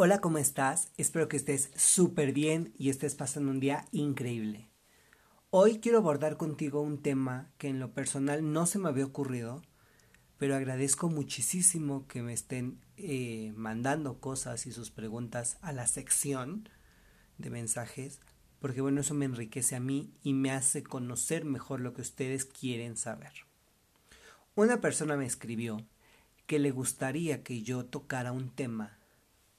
Hola, ¿cómo estás? Espero que estés súper bien y estés pasando un día increíble. Hoy quiero abordar contigo un tema que en lo personal no se me había ocurrido, pero agradezco muchísimo que me estén eh, mandando cosas y sus preguntas a la sección de mensajes, porque bueno, eso me enriquece a mí y me hace conocer mejor lo que ustedes quieren saber. Una persona me escribió que le gustaría que yo tocara un tema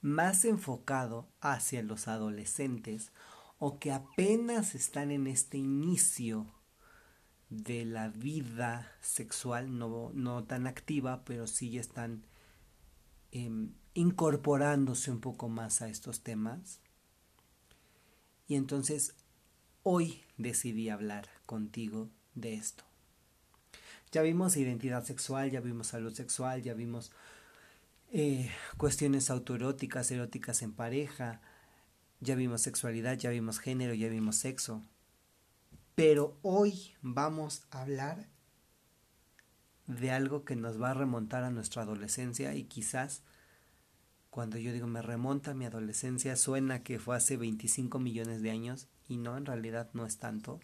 más enfocado hacia los adolescentes o que apenas están en este inicio de la vida sexual, no, no tan activa, pero sí ya están em, incorporándose un poco más a estos temas. Y entonces hoy decidí hablar contigo de esto. Ya vimos identidad sexual, ya vimos salud sexual, ya vimos eh, cuestiones autoeróticas, eróticas en pareja, ya vimos sexualidad, ya vimos género, ya vimos sexo. Pero hoy vamos a hablar de algo que nos va a remontar a nuestra adolescencia y quizás cuando yo digo me remonta a mi adolescencia suena que fue hace 25 millones de años y no, en realidad no es tanto.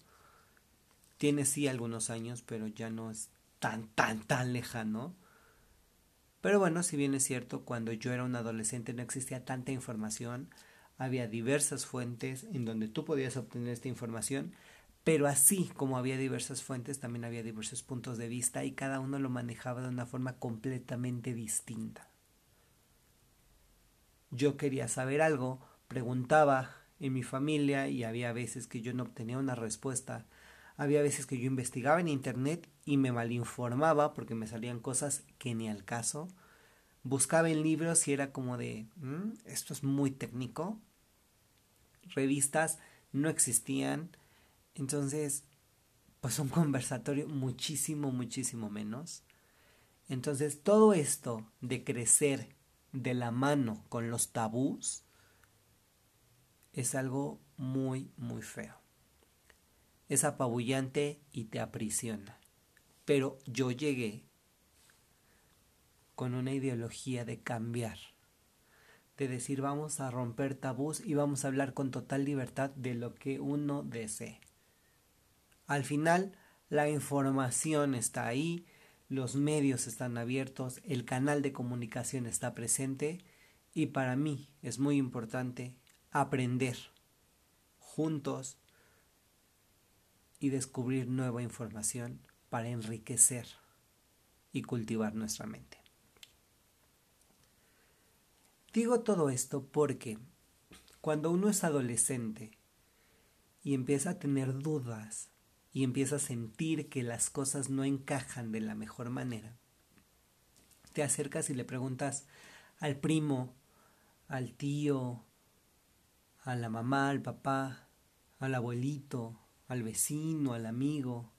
Tiene sí algunos años, pero ya no es tan, tan, tan lejano. Pero bueno, si bien es cierto, cuando yo era un adolescente no existía tanta información, había diversas fuentes en donde tú podías obtener esta información, pero así como había diversas fuentes, también había diversos puntos de vista y cada uno lo manejaba de una forma completamente distinta. Yo quería saber algo, preguntaba en mi familia y había veces que yo no obtenía una respuesta, había veces que yo investigaba en internet y me malinformaba porque me salían cosas que ni al caso. Buscaba en libros y era como de, mm, esto es muy técnico. Revistas no existían. Entonces, pues un conversatorio muchísimo, muchísimo menos. Entonces, todo esto de crecer de la mano con los tabús es algo muy, muy feo. Es apabullante y te aprisiona. Pero yo llegué con una ideología de cambiar, de decir vamos a romper tabús y vamos a hablar con total libertad de lo que uno desee. Al final, la información está ahí, los medios están abiertos, el canal de comunicación está presente y para mí es muy importante aprender juntos y descubrir nueva información para enriquecer y cultivar nuestra mente. Digo todo esto porque cuando uno es adolescente y empieza a tener dudas y empieza a sentir que las cosas no encajan de la mejor manera, te acercas y le preguntas al primo, al tío, a la mamá, al papá, al abuelito, al vecino, al amigo,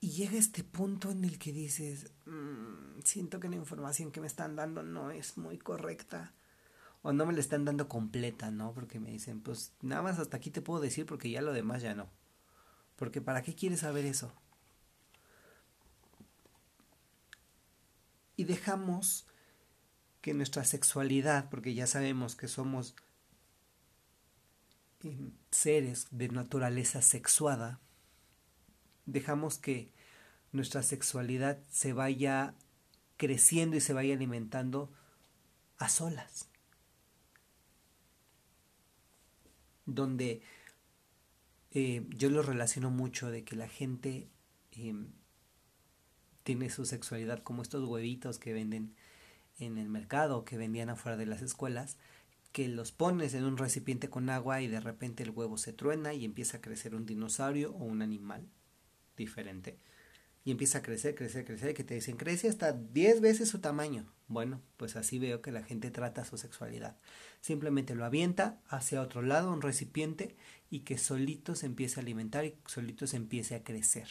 Y llega este punto en el que dices, mm, siento que la información que me están dando no es muy correcta. O no me la están dando completa, ¿no? Porque me dicen, pues nada más hasta aquí te puedo decir porque ya lo demás ya no. Porque ¿para qué quieres saber eso? Y dejamos que nuestra sexualidad, porque ya sabemos que somos eh, seres de naturaleza sexuada, dejamos que nuestra sexualidad se vaya creciendo y se vaya alimentando a solas. Donde eh, yo lo relaciono mucho de que la gente em, tiene su sexualidad como estos huevitos que venden en el mercado, que vendían afuera de las escuelas, que los pones en un recipiente con agua y de repente el huevo se truena y empieza a crecer un dinosaurio o un animal diferente. Y empieza a crecer, crecer, crecer, que te dicen, crece hasta 10 veces su tamaño. Bueno, pues así veo que la gente trata su sexualidad. Simplemente lo avienta hacia otro lado, un recipiente, y que solito se empiece a alimentar y solito se empiece a crecer.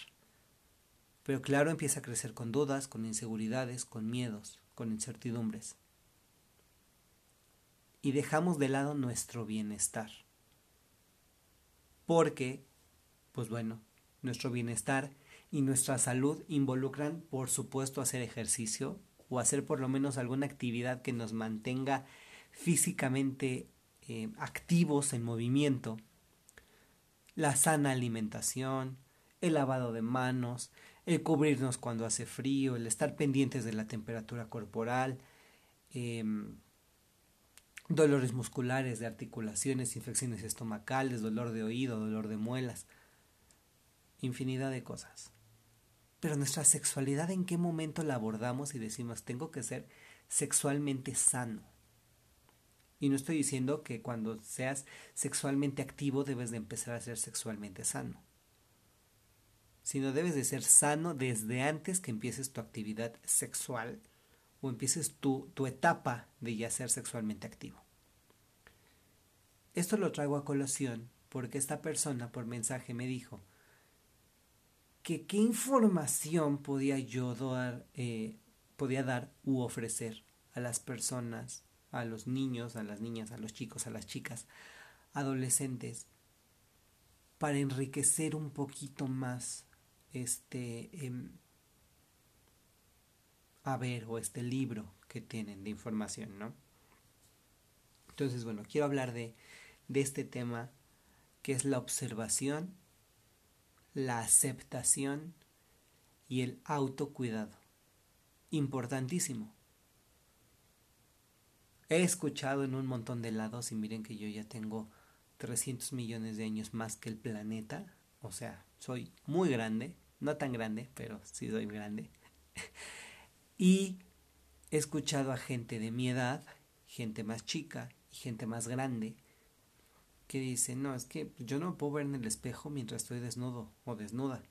Pero claro, empieza a crecer con dudas, con inseguridades, con miedos, con incertidumbres. Y dejamos de lado nuestro bienestar. Porque, pues bueno, nuestro bienestar y nuestra salud involucran, por supuesto, hacer ejercicio, o hacer por lo menos alguna actividad que nos mantenga físicamente eh, activos en movimiento, la sana alimentación, el lavado de manos, el cubrirnos cuando hace frío, el estar pendientes de la temperatura corporal, em, dolores musculares, de articulaciones, infecciones estomacales, dolor de oído, dolor de muelas, infinidad de cosas. Pero nuestra sexualidad, ¿en qué momento la abordamos y decimos, tengo que ser sexualmente sano? Y no estoy diciendo que cuando seas sexualmente activo debes de empezar a ser sexualmente sano, sino debes de ser sano desde antes que empieces tu actividad sexual o empieces tu, tu etapa de ya ser sexualmente activo. Esto lo traigo a colación porque esta persona por mensaje me dijo que qué información podía yo dar, eh, podía dar u ofrecer a las personas a los niños, a las niñas, a los chicos, a las chicas, adolescentes, para enriquecer un poquito más este eh, a ver o este libro que tienen de información, ¿no? Entonces, bueno, quiero hablar de, de este tema que es la observación, la aceptación y el autocuidado. Importantísimo. He escuchado en un montón de lados y miren que yo ya tengo 300 millones de años más que el planeta. O sea, soy muy grande. No tan grande, pero sí soy grande. y he escuchado a gente de mi edad, gente más chica y gente más grande, que dice, no, es que yo no me puedo ver en el espejo mientras estoy desnudo o desnuda,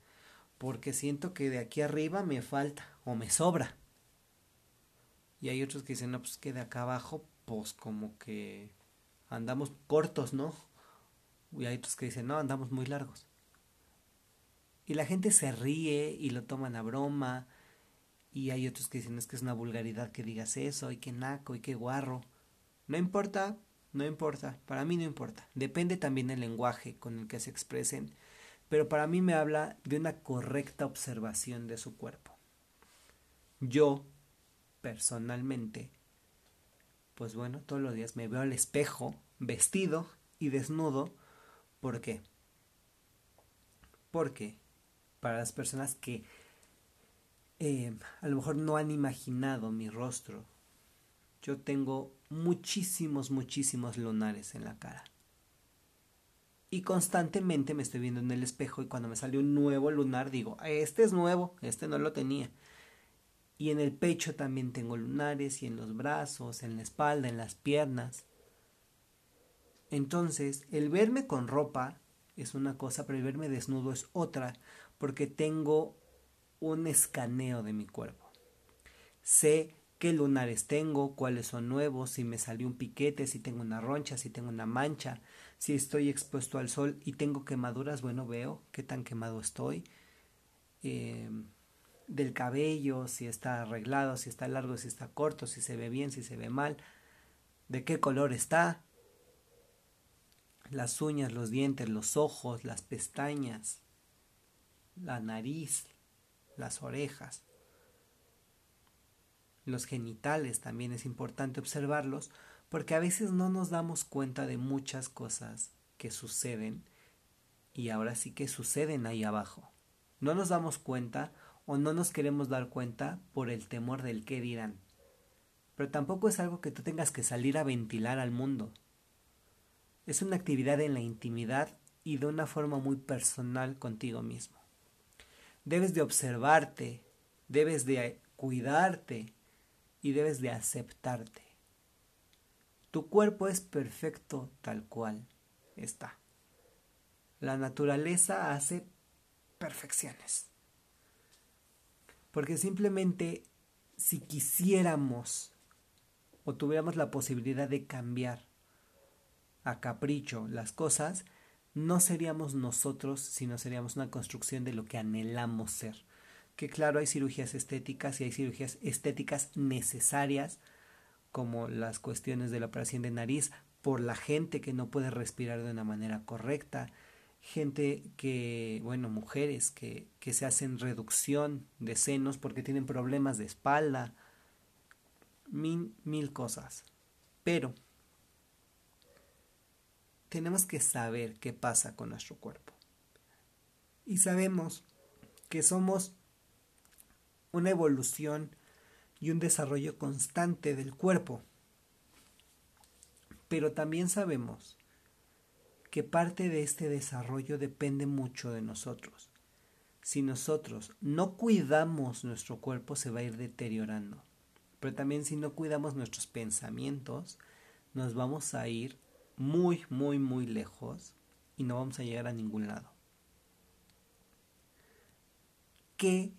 porque siento que de aquí arriba me falta o me sobra. Y hay otros que dicen, no, pues que de acá abajo, pues como que andamos cortos, ¿no? Y hay otros que dicen, no, andamos muy largos. Y la gente se ríe y lo toman a broma. Y hay otros que dicen, es que es una vulgaridad que digas eso, y que naco, y que guarro. No importa, no importa, para mí no importa. Depende también del lenguaje con el que se expresen, pero para mí me habla de una correcta observación de su cuerpo. Yo, personalmente, pues bueno, todos los días me veo al espejo, vestido y desnudo. ¿Por qué? Porque para las personas que eh, a lo mejor no han imaginado mi rostro, yo tengo muchísimos, muchísimos lunares en la cara. Y constantemente me estoy viendo en el espejo y cuando me sale un nuevo lunar digo, este es nuevo, este no lo tenía. Y en el pecho también tengo lunares y en los brazos, en la espalda, en las piernas. Entonces, el verme con ropa es una cosa, pero el verme desnudo es otra, porque tengo un escaneo de mi cuerpo. Sé qué lunares tengo, cuáles son nuevos, si me salió un piquete, si tengo una roncha, si tengo una mancha, si estoy expuesto al sol y tengo quemaduras, bueno, veo qué tan quemado estoy. Eh, del cabello, si está arreglado, si está largo, si está corto, si se ve bien, si se ve mal, de qué color está, las uñas, los dientes, los ojos, las pestañas, la nariz, las orejas, los genitales también es importante observarlos porque a veces no nos damos cuenta de muchas cosas que suceden y ahora sí que suceden ahí abajo. No nos damos cuenta o no nos queremos dar cuenta por el temor del qué dirán. Pero tampoco es algo que tú tengas que salir a ventilar al mundo. Es una actividad en la intimidad y de una forma muy personal contigo mismo. Debes de observarte, debes de cuidarte y debes de aceptarte. Tu cuerpo es perfecto tal cual está. La naturaleza hace perfecciones. Porque simplemente si quisiéramos o tuviéramos la posibilidad de cambiar a capricho las cosas, no seríamos nosotros, sino seríamos una construcción de lo que anhelamos ser. Que claro, hay cirugías estéticas y hay cirugías estéticas necesarias, como las cuestiones de la operación de nariz, por la gente que no puede respirar de una manera correcta, gente que, bueno, mujeres que, que se hacen reducción de senos porque tienen problemas de espalda, mil, mil cosas. Pero tenemos que saber qué pasa con nuestro cuerpo. Y sabemos que somos una evolución y un desarrollo constante del cuerpo. Pero también sabemos que parte de este desarrollo depende mucho de nosotros. Si nosotros no cuidamos nuestro cuerpo se va a ir deteriorando. Pero también si no cuidamos nuestros pensamientos, nos vamos a ir muy, muy, muy lejos y no vamos a llegar a ningún lado. ¿Qué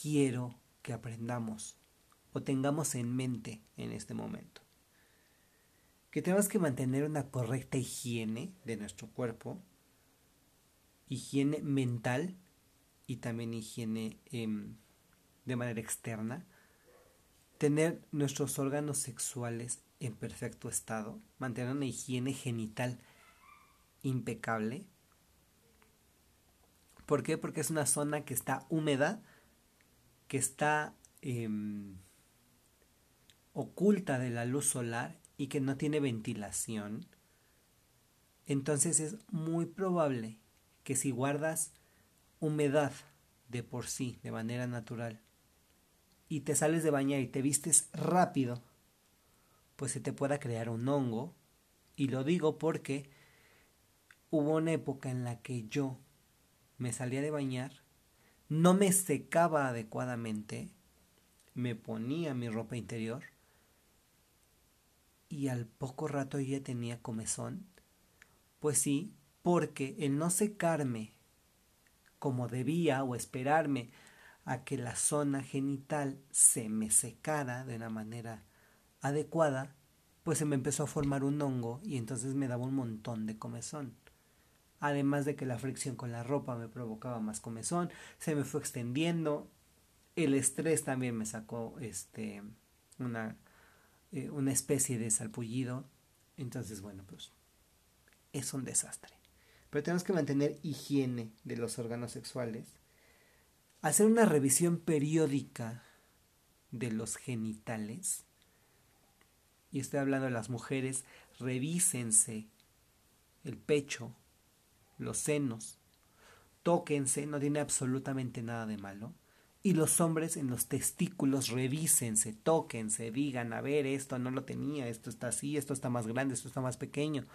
quiero que aprendamos o tengamos en mente en este momento? Que tenemos que mantener una correcta higiene de nuestro cuerpo, higiene mental y también higiene em, de manera externa, tener nuestros órganos sexuales en perfecto estado, mantener una higiene genital impecable. ¿Por qué? Porque es una zona que está húmeda, que está em, oculta de la luz solar y que no tiene ventilación. Entonces es muy probable que si guardas humedad de por sí, de manera natural, y te sales de bañar y te vistes rápido, pues se te pueda crear un hongo. Y lo digo porque hubo una época en la que yo me salía de bañar, no me secaba adecuadamente, me ponía mi ropa interior y al poco rato ya tenía comezón. Pues sí, porque el no secarme como debía o esperarme a que la zona genital se me secara de una manera adecuada, pues se me empezó a formar un hongo y entonces me daba un montón de comezón. Además de que la fricción con la ropa me provocaba más comezón, se me fue extendiendo, el estrés también me sacó este una, eh, una especie de salpullido. Entonces, bueno, pues es un desastre. Pero tenemos que mantener higiene de los órganos sexuales, hacer una revisión periódica de los genitales, y estoy hablando de las mujeres, revísense el pecho, los senos, tóquense, no tiene absolutamente nada de malo. Y los hombres en los testículos revísense, tóquense, digan, a ver, esto no lo tenía, esto está así, esto está más grande, esto está más pequeño,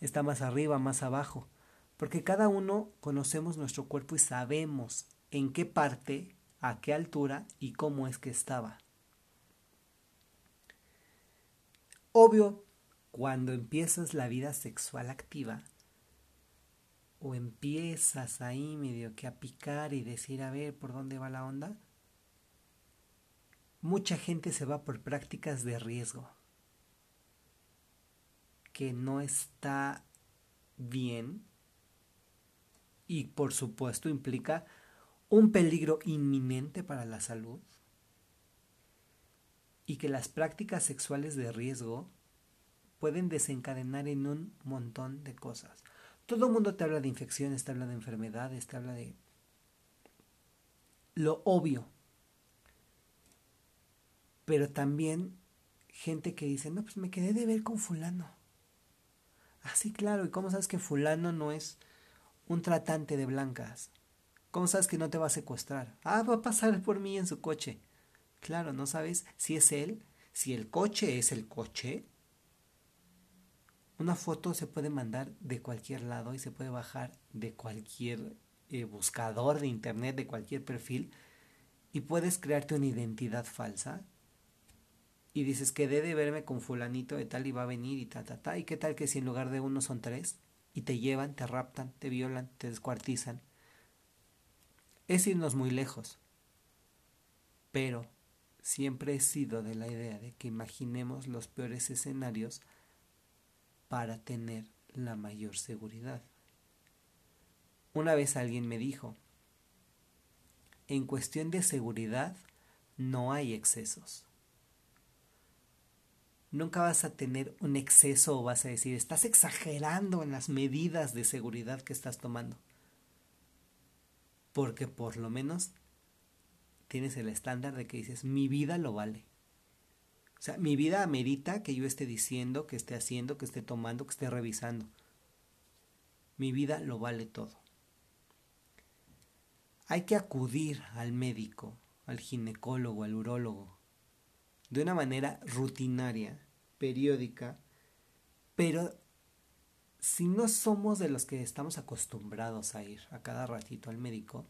está más arriba, más abajo. Porque cada uno conocemos nuestro cuerpo y sabemos en qué parte, a qué altura y cómo es que estaba. Obvio, cuando empiezas la vida sexual activa, o empiezas ahí medio que a picar y decir a ver por dónde va la onda, mucha gente se va por prácticas de riesgo, que no está bien y por supuesto implica un peligro inminente para la salud y que las prácticas sexuales de riesgo pueden desencadenar en un montón de cosas. Todo el mundo te habla de infecciones, te habla de enfermedades, te habla de lo obvio. Pero también gente que dice, no, pues me quedé de ver con fulano. Ah, sí, claro, ¿y cómo sabes que fulano no es un tratante de blancas? ¿Cómo sabes que no te va a secuestrar? Ah, va a pasar por mí en su coche. Claro, no sabes si es él, si el coche es el coche. Una foto se puede mandar de cualquier lado y se puede bajar de cualquier eh, buscador de internet, de cualquier perfil, y puedes crearte una identidad falsa. Y dices que de verme con fulanito de tal y va a venir y ta, ta, ta. ¿Y qué tal que si en lugar de uno son tres? Y te llevan, te raptan, te violan, te descuartizan. Es irnos muy lejos. Pero siempre he sido de la idea de que imaginemos los peores escenarios para tener la mayor seguridad. Una vez alguien me dijo, en cuestión de seguridad no hay excesos. Nunca vas a tener un exceso o vas a decir, estás exagerando en las medidas de seguridad que estás tomando. Porque por lo menos tienes el estándar de que dices, mi vida lo vale. O sea, mi vida amerita que yo esté diciendo, que esté haciendo, que esté tomando, que esté revisando. Mi vida lo vale todo. Hay que acudir al médico, al ginecólogo, al urólogo, de una manera rutinaria, periódica, pero si no somos de los que estamos acostumbrados a ir a cada ratito al médico,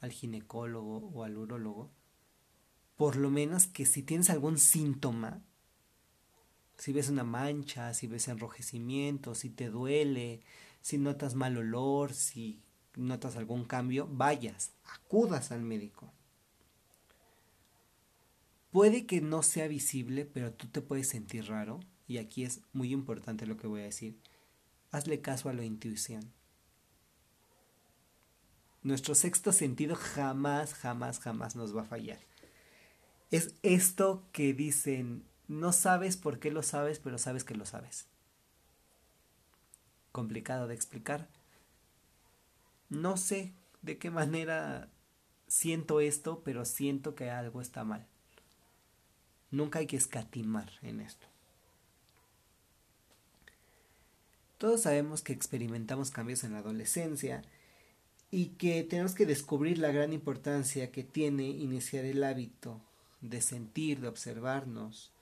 al ginecólogo o al urólogo, por lo menos que si tienes algún síntoma, si ves una mancha, si ves enrojecimiento, si te duele, si notas mal olor, si notas algún cambio, vayas, acudas al médico. Puede que no sea visible, pero tú te puedes sentir raro, y aquí es muy importante lo que voy a decir. Hazle caso a la intuición. Nuestro sexto sentido jamás, jamás, jamás nos va a fallar. Es esto que dicen, no sabes por qué lo sabes, pero sabes que lo sabes. Complicado de explicar. No sé de qué manera siento esto, pero siento que algo está mal. Nunca hay que escatimar en esto. Todos sabemos que experimentamos cambios en la adolescencia y que tenemos que descubrir la gran importancia que tiene iniciar el hábito de sentir, de observarnos,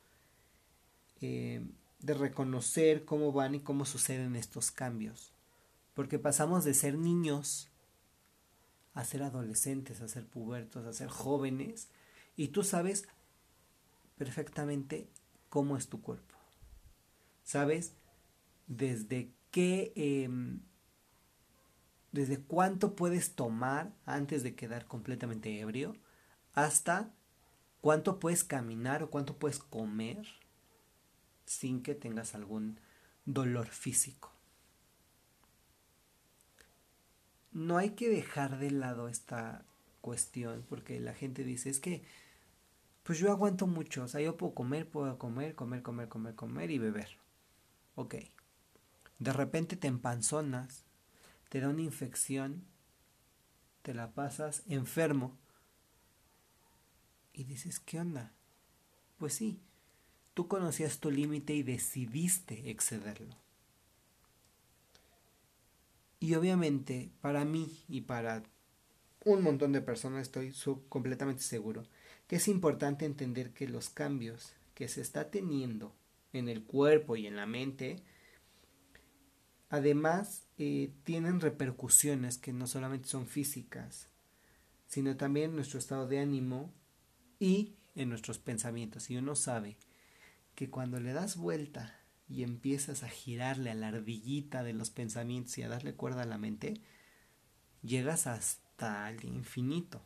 eh, de reconocer cómo van y cómo suceden estos cambios. Porque pasamos de ser niños a ser adolescentes, a ser pubertos, a ser jóvenes, y tú sabes perfectamente cómo es tu cuerpo. Sabes desde qué, em, desde cuánto puedes tomar antes de quedar completamente ebrio, hasta cuánto puedes caminar o cuánto puedes comer sin que tengas algún dolor físico. No hay que dejar de lado esta cuestión porque la gente dice es que pues yo aguanto mucho, o sea, yo puedo comer, puedo comer, comer, comer, comer, comer y beber. Ok. De repente te empanzonas, te da una infección, te la pasas enfermo y dices, ¿qué onda? Pues sí, tú conocías tu límite y decidiste excederlo. Y obviamente para mí y para un montón de personas estoy completamente seguro que es importante entender que los cambios que se está teniendo en el cuerpo y en la mente, además eh, tienen repercusiones que no solamente son físicas, sino también nuestro estado de ánimo y en nuestros pensamientos. Y uno sabe que cuando le das vuelta y empiezas a girarle a la ardillita de los pensamientos y a darle cuerda a la mente, llegas hasta el infinito.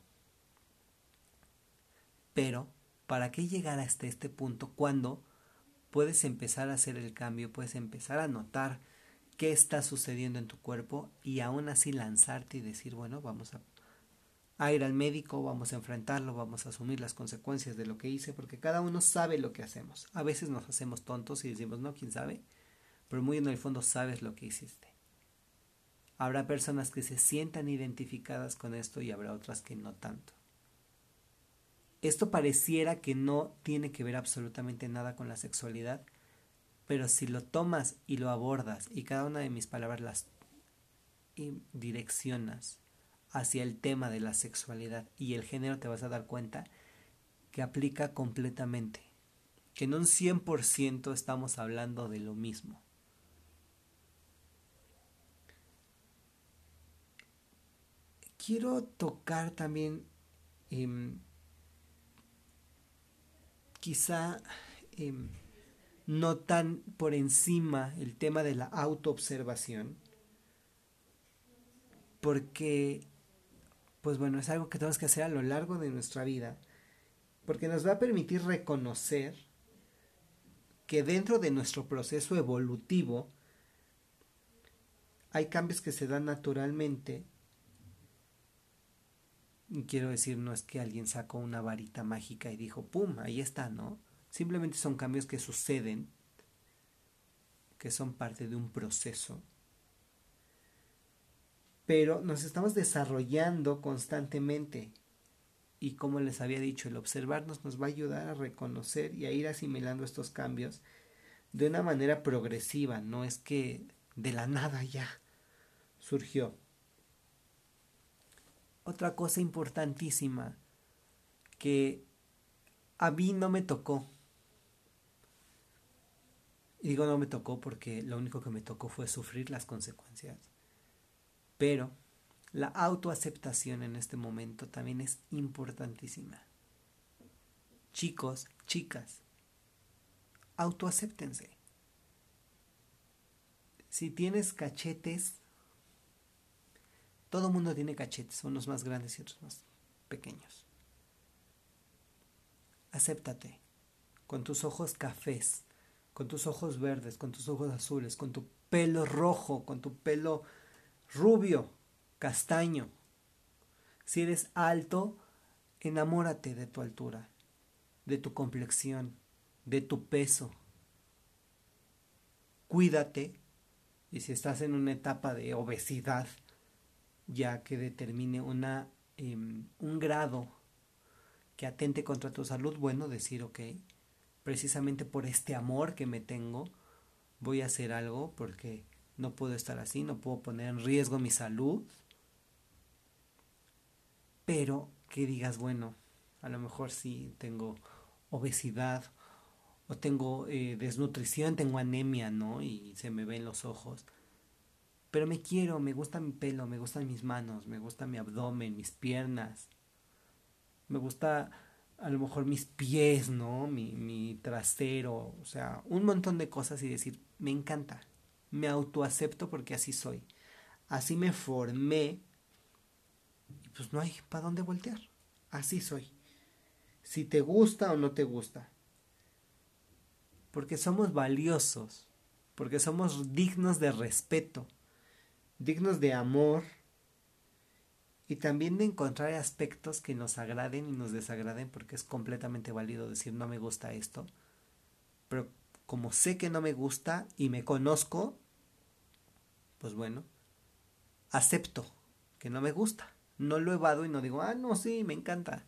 Pero, ¿para qué llegar hasta este punto cuando puedes empezar a hacer el cambio, puedes empezar a notar qué está sucediendo en tu cuerpo y aún así lanzarte y decir, bueno, vamos a, a, ir al médico, vamos a enfrentarlo, vamos a asumir las consecuencias de lo que hice, porque cada uno sabe lo que hacemos. A veces nos hacemos tontos y decimos, no, quién sabe, pero muy en el fondo sabes lo que hiciste. Habrá personas que se sientan identificadas con esto y habrá otras que no tanto. Esto pareciera que no tiene que ver absolutamente nada con la sexualidad, pero si lo tomas y lo abordas y cada una de mis palabras las direccionas hacia el tema de la sexualidad y el género, te vas a dar cuenta que aplica completamente, que en un 100% estamos hablando de lo mismo. Quiero tocar también em, quizá em, no tan por encima el tema de la autoobservación, porque, pues bueno, es algo que tenemos que hacer a lo largo de nuestra vida, porque nos va a permitir reconocer que dentro de nuestro proceso evolutivo hay cambios que se dan naturalmente quiero decir, no es que alguien sacó una varita mágica y dijo, ¡pum! Ahí está, ¿no? Simplemente son cambios que suceden, que son parte de un proceso. Pero nos estamos desarrollando constantemente. Y como les había dicho, el observarnos nos va a ayudar a reconocer y a ir asimilando estos cambios de una manera progresiva, no es que de la nada ya surgió. Otra cosa importantísima que a mí no me tocó. Y digo no me tocó porque lo único que me tocó fue sufrir las consecuencias. Pero la autoaceptación en este momento también es importantísima. Chicos, chicas, autoacéptense. Si tienes cachetes, todo mundo tiene cachetes, unos más grandes y otros más pequeños. Acéptate, con tus ojos cafés, con tus ojos verdes, con tus ojos azules, con tu pelo rojo, con tu pelo rubio, castaño. Si eres alto, enamórate de tu altura, de tu complexión, de tu peso. Cuídate y si estás en una etapa de obesidad, ya que determine una, em, un grado que atente contra tu salud, bueno, decir, ok, precisamente por este amor que me tengo, voy a hacer algo porque no puedo estar así, no puedo poner en riesgo mi salud. Pero que digas, bueno, a lo mejor sí tengo obesidad o tengo eh, desnutrición, tengo anemia, ¿no? Y se me ven los ojos. Pero me quiero, me gusta mi pelo, me gustan mis manos, me gusta mi abdomen, mis piernas. Me gusta a lo mejor mis pies, ¿no? Mi, mi trasero, o sea, un montón de cosas y decir, me encanta, me autoacepto porque así soy. Así me formé y pues no hay para dónde voltear. Así soy. Si te gusta o no te gusta. Porque somos valiosos, porque somos dignos de respeto, dignos de amor y también de encontrar aspectos que nos agraden y nos desagraden porque es completamente válido decir no me gusta esto. Pero como sé que no me gusta y me conozco, pues bueno, acepto que no me gusta. No lo evado y no digo, ah, no, sí, me encanta.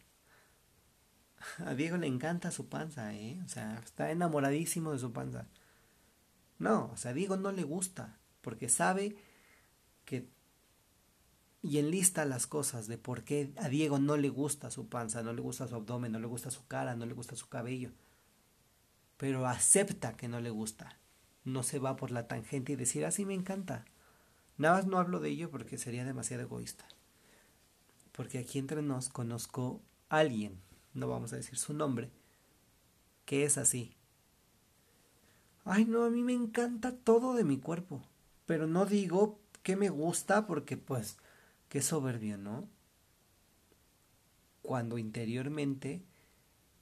A Diego le encanta su panza, ¿eh? O sea, está enamoradísimo de su panza. No, o sea, a Diego no le gusta, porque sabe que... Y enlista las cosas de por qué a Diego no le gusta su panza, no le gusta su abdomen, no le gusta su cara, no le gusta su cabello. Pero acepta que no le gusta. No se va por la tangente y decir, así ah, me encanta. Nada más no hablo de ello porque sería demasiado egoísta. Porque aquí entre nos conozco a alguien, no vamos a decir su nombre, que es así. Ay, no, a mí me encanta todo de mi cuerpo, pero no digo que me gusta porque pues, qué soberbio, ¿no? Cuando interiormente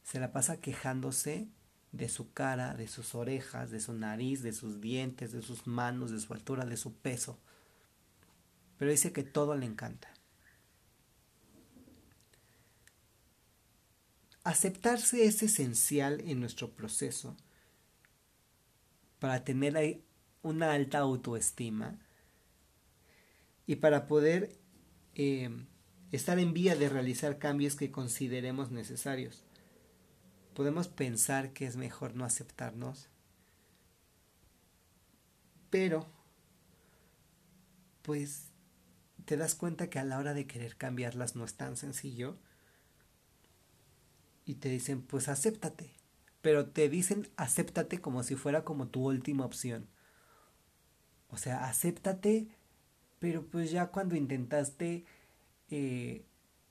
se la pasa quejándose de su cara, de sus orejas, de su nariz, de sus dientes, de sus manos, de su altura, de su peso pero dice que todo le encanta. Aceptarse es esencial en nuestro proceso para tener una alta autoestima y para poder eh, estar en vía de realizar cambios que consideremos necesarios. Podemos pensar que es mejor no aceptarnos, pero pues te das cuenta que a la hora de querer cambiarlas no es tan sencillo. Y te dicen, pues acéptate. Pero te dicen acéptate como si fuera como tu última opción. O sea, acéptate, pero pues ya cuando intentaste eh,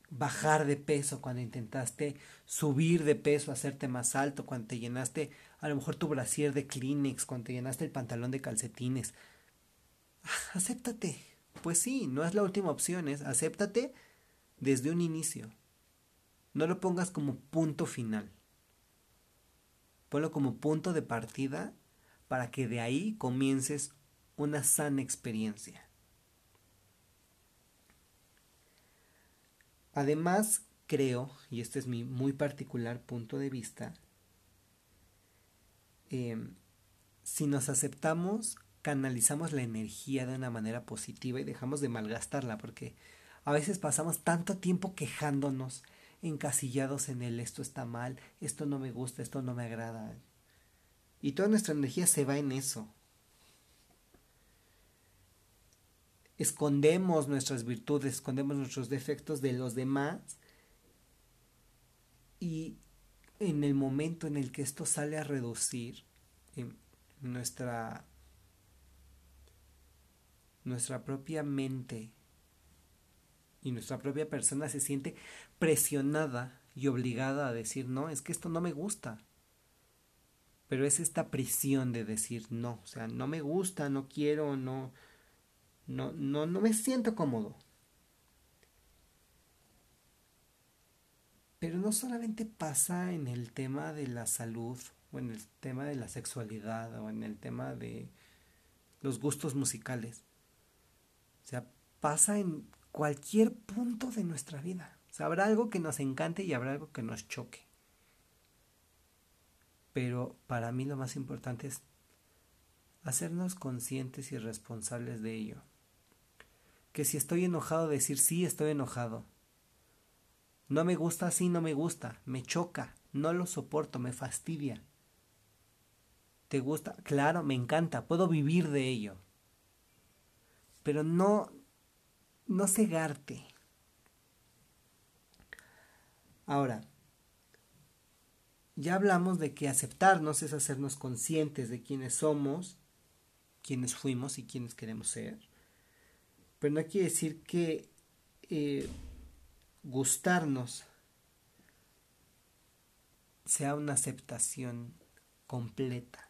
bajar de peso, cuando intentaste subir de peso, hacerte más alto, cuando te llenaste a lo mejor tu brasier de Kleenex, cuando te llenaste el pantalón de calcetines, acéptate pues sí, no es la última opción, es acéptate desde un inicio. No lo pongas como punto final. Ponlo como punto de partida para que de ahí comiences una sana experiencia. Además, creo, y este es mi muy particular punto de vista, em, si nos aceptamos canalizamos la energía de una manera positiva y dejamos de malgastarla porque a veces pasamos tanto tiempo quejándonos encasillados en el esto está mal, esto no me gusta, esto no me agrada. Y toda nuestra energía se va en eso. Escondemos nuestras virtudes, escondemos nuestros defectos de los demás y en el momento en el que esto sale a reducir nuestra nuestra propia mente y nuestra propia persona se siente presionada y obligada a decir, no, es que esto no me gusta. Pero es esta prisión de decir no, o sea, no me gusta, no quiero, no, no, no, no me siento cómodo. Pero no solamente pasa en el tema de la salud, o en el tema de la sexualidad, o en el tema de los gustos musicales. O sea, pasa en cualquier punto de nuestra vida. O sea, habrá algo que nos encante y habrá algo que nos choque. Pero para mí lo más importante es hacernos conscientes y responsables de ello. Que si estoy enojado, decir sí, estoy enojado. No me gusta, sí, no me gusta. Me choca, no lo soporto, me fastidia. ¿Te gusta? Claro, me encanta, puedo vivir de ello. Pero no no cegarte. Ahora, ya hablamos de que aceptarnos es hacernos conscientes de quiénes somos, quiénes fuimos y quiénes queremos ser. Pero no quiere decir que eh, gustarnos sea una aceptación completa.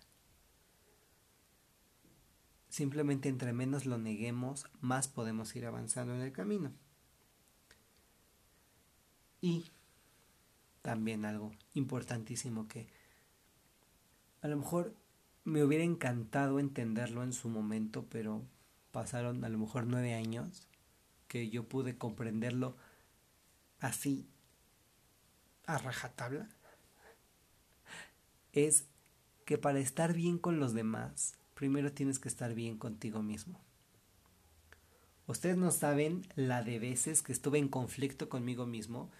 Simplemente entre menos lo neguemos, más podemos ir avanzando en el camino. Y también algo importantísimo que a lo mejor me hubiera encantado entenderlo en su momento, pero pasaron a lo mejor nueve años que yo pude comprenderlo así a rajatabla, es que para estar bien con los demás primero tienes que estar bien contigo mismo. Ustedes no saben la de veces que estuve en conflicto conmigo mismo,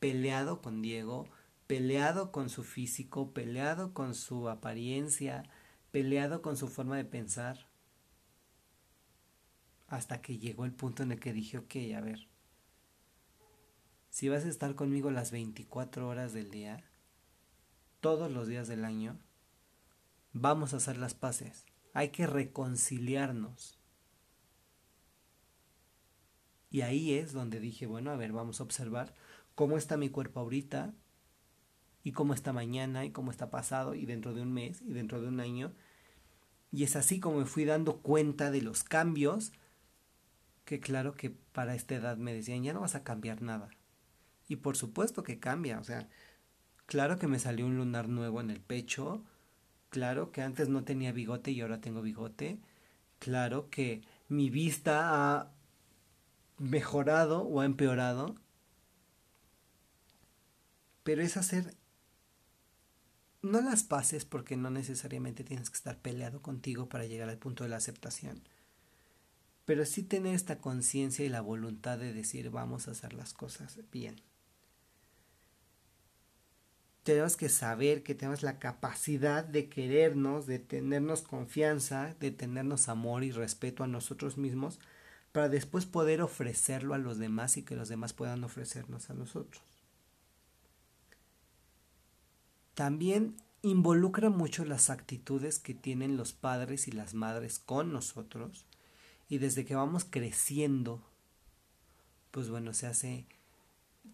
peleado con Diego, peleado con su físico, peleado con su apariencia, peleado con su forma de pensar, hasta que llegó el punto en el que dije, ok, a ver, si vas a estar conmigo las 24 horas del día, todos los días del año, vamos a hacer las paces. Hay que reconciliarnos. Y ahí es donde dije, bueno, a ver, vamos a observar cómo está mi cuerpo ahorita y cómo está mañana y cómo está pasado y dentro de un mes y dentro de un año. Y es así como me fui dando cuenta de los cambios que claro que para esta edad me decían, ya no vas a cambiar nada. Y por supuesto que cambia, o sea, claro que me salió un lunar nuevo en el pecho, Claro que antes no tenía bigote y ahora tengo bigote. Claro que mi vista ha mejorado o ha empeorado. Pero es hacer no las paces porque no necesariamente tienes que estar peleado contigo para llegar al punto de la aceptación. Pero sí tener esta conciencia y la voluntad de decir vamos a hacer las cosas bien tenemos que saber que tenemos la capacidad de querernos, de tenernos confianza, de tenernos amor y respeto a nosotros mismos, para después poder ofrecerlo a los demás y que los demás puedan ofrecernos a nosotros. También involucra mucho las actitudes que tienen los padres y las madres con nosotros y desde que vamos creciendo, pues bueno, se hace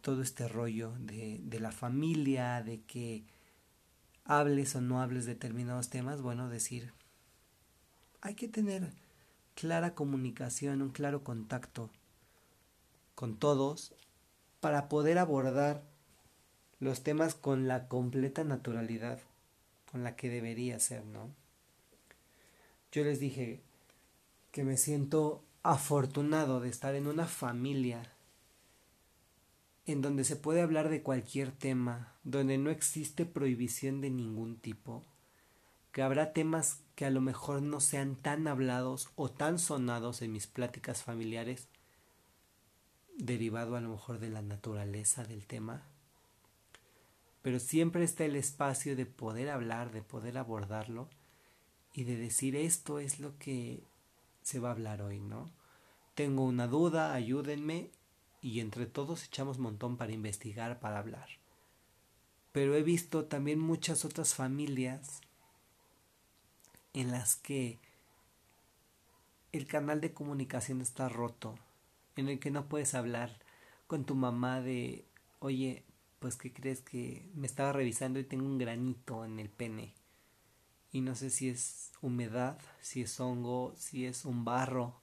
todo este rollo de, de la familia, de que hables o no hables determinados temas, bueno, decir, hay que tener clara comunicación, un claro contacto con todos para poder abordar los temas con la completa naturalidad con la que debería ser, ¿no? Yo les dije que me siento afortunado de estar en una familia en donde se puede hablar de cualquier tema, donde no existe prohibición de ningún tipo, que habrá temas que a lo mejor no sean tan hablados o tan sonados en mis pláticas familiares, derivado a lo mejor de la naturaleza del tema, pero siempre está el espacio de poder hablar, de poder abordarlo y de decir esto es lo que se va a hablar hoy, ¿no? Tengo una duda, ayúdenme y entre todos echamos montón para investigar, para hablar. Pero he visto también muchas otras familias en las que el canal de comunicación está roto, en el que no puedes hablar con tu mamá de, oye, pues ¿qué crees que me estaba revisando y tengo un granito en el pene? Y no sé si es humedad, si es hongo, si es un barro,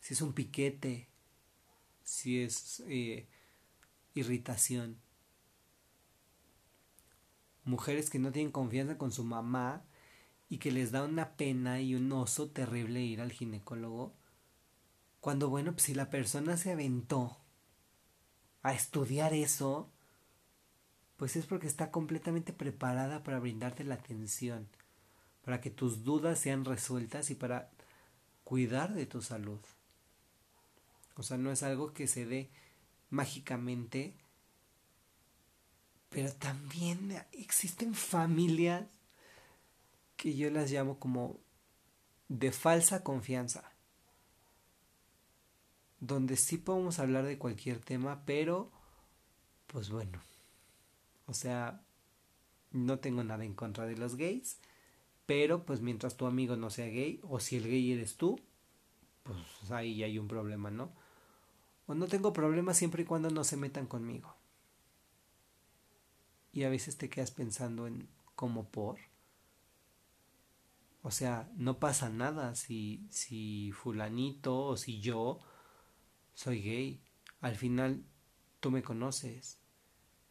si es un piquete, si es eh, irritación. Mujeres que no tienen confianza con su mamá y que les da una pena y un oso terrible ir al ginecólogo. Cuando, bueno, pues si la persona se aventó a estudiar eso, pues es porque está completamente preparada para brindarte la atención, para que tus dudas sean resueltas y para cuidar de tu salud. O sea, no es algo que se dé mágicamente, pero también existen familias que yo las llamo como de falsa confianza, donde sí podemos hablar de cualquier tema, pero pues bueno, o sea, no tengo nada en contra de los gays, pero pues mientras tu amigo no sea gay, o si el gay eres tú, pues ahí hay un problema, ¿no? O no tengo problema siempre y cuando no se metan conmigo. Y a veces te quedas pensando en cómo por. O sea, no pasa nada si, si fulanito o si yo soy gay. Al final tú me conoces.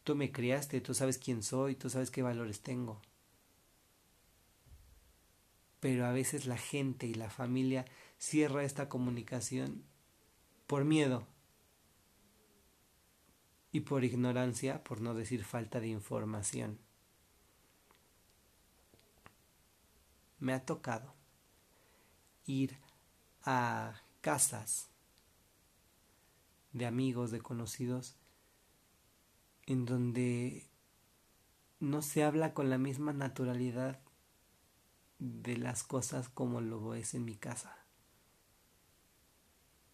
Tú me criaste, tú sabes quién soy, tú sabes qué valores tengo. Pero a veces la gente y la familia cierra esta comunicación por miedo y por ignorancia, por no decir falta de información. Me ha tocado ir a casas de amigos, de conocidos, en donde no se habla con la misma naturalidad de las cosas como lo es en mi casa.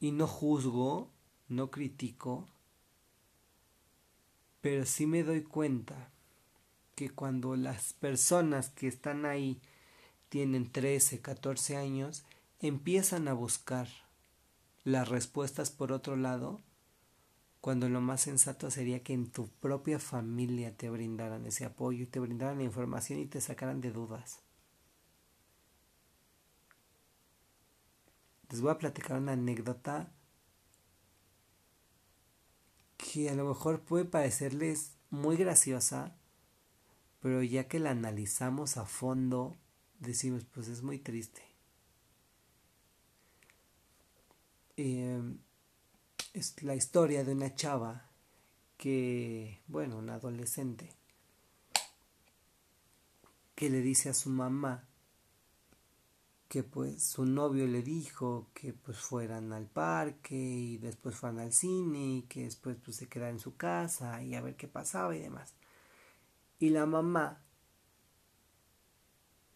Y no juzgo, no critico, pero sí me doy cuenta que cuando las personas que están ahí tienen 13, 14 años, empiezan a buscar las respuestas por otro lado, cuando lo más sensato sería que en tu propia familia te brindaran ese apoyo te brindaran la información y te sacaran de dudas. Les voy a platicar una anécdota que a lo mejor puede parecerles muy graciosa, pero ya que la analizamos a fondo, decimos, pues es muy triste. Em, es la historia de una chava que, bueno, una adolescente, que le dice a su mamá que pues su novio le dijo que pues fueran al parque y después fueran al cine y que después pues se quedara en su casa y a ver qué pasaba y demás. Y la mamá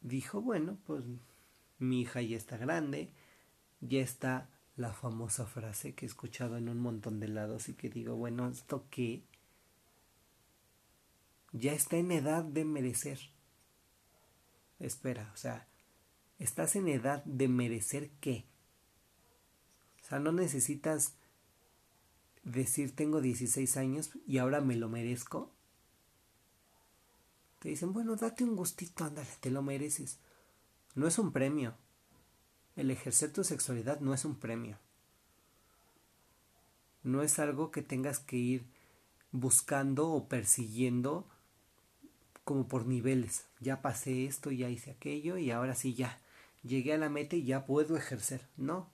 dijo, bueno, pues mi hija ya está grande, ya está la famosa frase que he escuchado en un montón de lados y que digo, bueno, esto que ya está en edad de merecer. Espera, o sea, estás en edad de merecer qué. O sea, no necesitas decir tengo 16 años y ahora me lo merezco. Te dicen, bueno, date un gustito, ándale, te lo mereces. No es un premio. El ejercer tu sexualidad no es un premio. No es algo que tengas que ir buscando o persiguiendo como por niveles. Ya pasé esto, ya hice aquello y ahora sí ya llegué a la meta y ya puedo ejercer. No.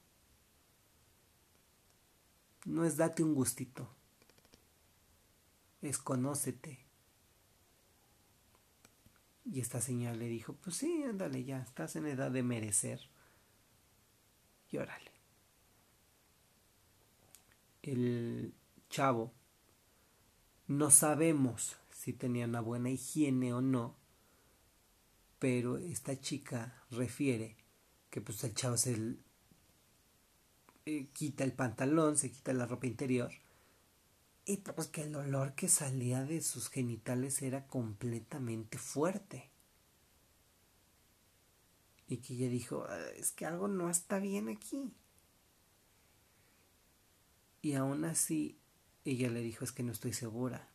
No es date un gustito. Es conócete. Y esta señora le dijo, pues sí, ándale ya, estás en edad de merecer. Y órale. El chavo, no sabemos si tenía una buena higiene o no, pero esta chica refiere que pues el chavo se eh, quita el pantalón, se quita la ropa interior y pues que el olor que salía de sus genitales era completamente fuerte. Y que ella dijo, ah, es que algo no está bien aquí. Y aún así, ella le dijo, es que no estoy segura.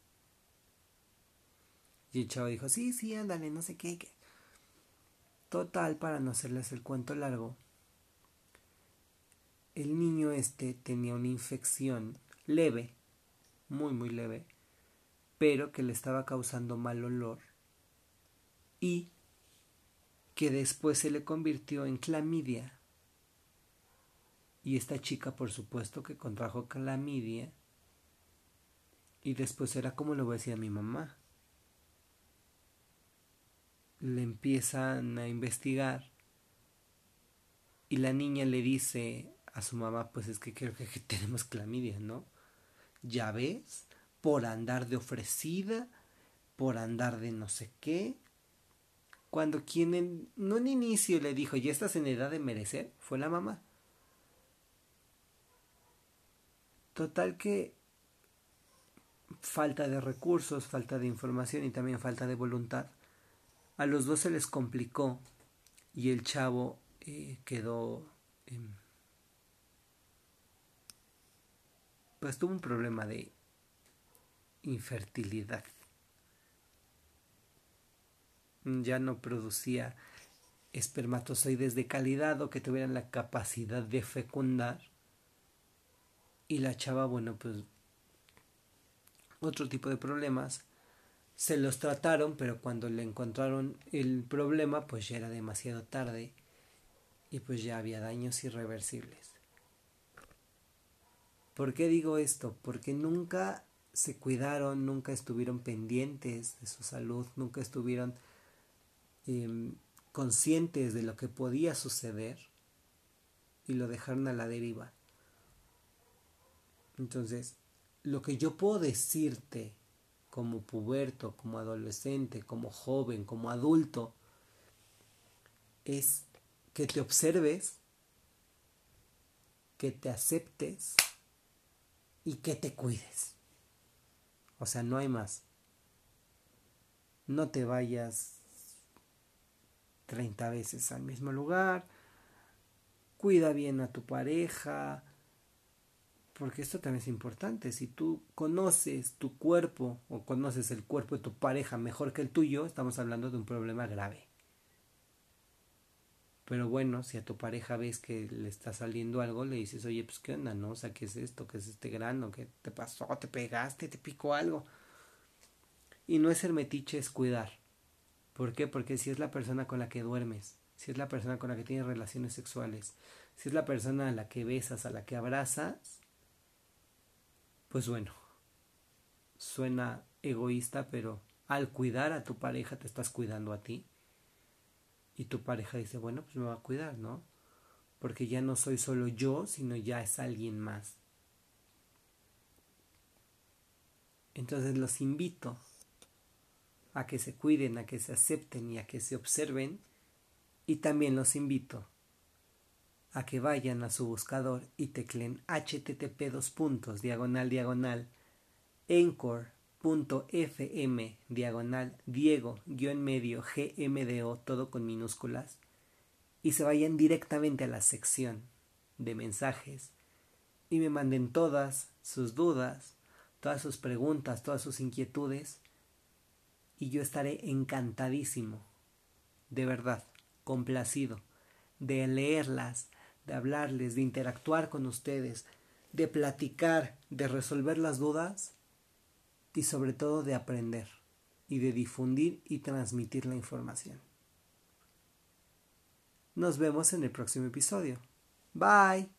Y el chavo dijo, sí, sí, ándale, no sé qué. Total, para no hacerles el cuento largo, el niño este tenía una infección leve, muy, muy leve, pero que le estaba causando mal olor y que después se le convirtió en clamidia. Y esta chica, por supuesto, que contrajo clamidia. Y después era como le voy a decir a mi mamá. Le empiezan a investigar. Y la niña le dice a su mamá, pues es que creo que tenemos clamidia, ¿no? Ya ves, por andar de ofrecida, por andar de no sé qué. Cuando quien en, no en inicio le dijo, ya estás en edad de merecer, fue la mamá. Total que falta de recursos, falta de información y también falta de voluntad. A los dos se les complicó y el chavo eh, quedó... pues tuvo un problema de infertilidad. Ya no producía espermatozoides de calidad o que tuvieran la capacidad de fecundar y la chava, bueno, pues otro tipo de problemas. Se los trataron, pero cuando le encontraron el problema, pues ya era demasiado tarde y pues ya había daños irreversibles. ¿Por qué digo esto? Porque nunca se cuidaron, nunca estuvieron pendientes de su salud, nunca estuvieron em, conscientes de lo que podía suceder y lo dejaron a la deriva. Entonces, lo que yo puedo decirte como puberto, como adolescente, como joven, como adulto, es que te observes, que te aceptes y que te cuides. O sea, no hay más. No te vayas 30 veces al mismo lugar. Cuida bien a tu pareja, porque esto también es importante. Si tú conoces tu cuerpo o conoces el cuerpo de tu pareja mejor que el tuyo, estamos hablando de un problema grave. Pero bueno, si a tu pareja ves que le está saliendo algo, le dices, oye, pues qué onda, ¿no? O sea, ¿qué es esto? ¿Qué es este grano? ¿Qué te pasó? ¿Te pegaste? ¿Te picó algo? Y no es ser metiche, es cuidar. ¿Por qué? Porque si es la persona con la que duermes, si es la persona con la que tienes relaciones sexuales, si es la persona a la que besas, a la que abrazas, pues bueno, suena egoísta, pero al cuidar a tu pareja te estás cuidando a ti. Y tu pareja dice, bueno, pues me va a cuidar, ¿no? Porque ya no soy solo yo, sino ya es alguien más. Entonces los invito a que se cuiden, a que se acepten y a que se observen. Y también los invito a que vayan a su buscador y teclen http dos puntos diagonal diagonal encore.fm diagonal diego guion medio gmdo todo con minúsculas y se vayan directamente a la sección de mensajes y me manden todas sus dudas, todas sus preguntas, todas sus inquietudes y yo estaré encantadísimo, de verdad, complacido, de leerlas, de hablarles, de interactuar con ustedes, de platicar, de resolver las dudas y sobre todo de aprender y de difundir y transmitir la información. Nos vemos en el próximo episodio. Bye.